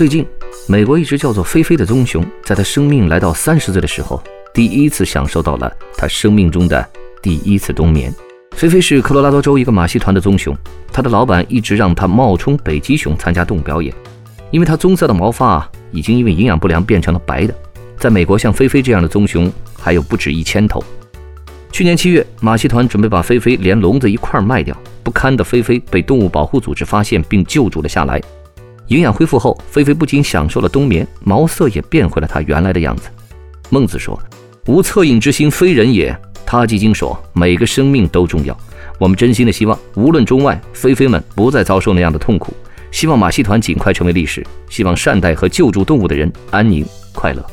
最近，美国一只叫做菲菲的棕熊，在它生命来到三十岁的时候，第一次享受到了它生命中的第一次冬眠。菲菲是科罗拉多州一个马戏团的棕熊，它的老板一直让它冒充北极熊参加动物表演，因为它棕色的毛发已经因为营养不良变成了白的。在美国，像菲菲这样的棕熊还有不止一千头。去年七月，马戏团准备把菲菲连笼子一块卖掉，不堪的菲菲被动物保护组织发现并救助了下来。营养恢复后，菲菲不仅享受了冬眠，毛色也变回了它原来的样子。孟子说：“无恻隐之心，非人也。”他基经说：“每个生命都重要。”我们真心的希望，无论中外，菲菲们不再遭受那样的痛苦。希望马戏团尽快成为历史。希望善待和救助动物的人安宁快乐。